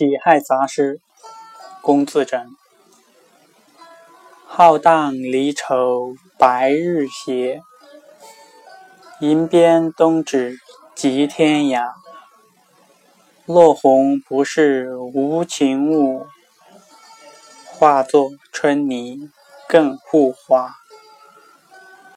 己亥杂诗龚自珍浩荡离愁白日斜吟鞭东指即天涯。落红不是无情物化作春泥更护花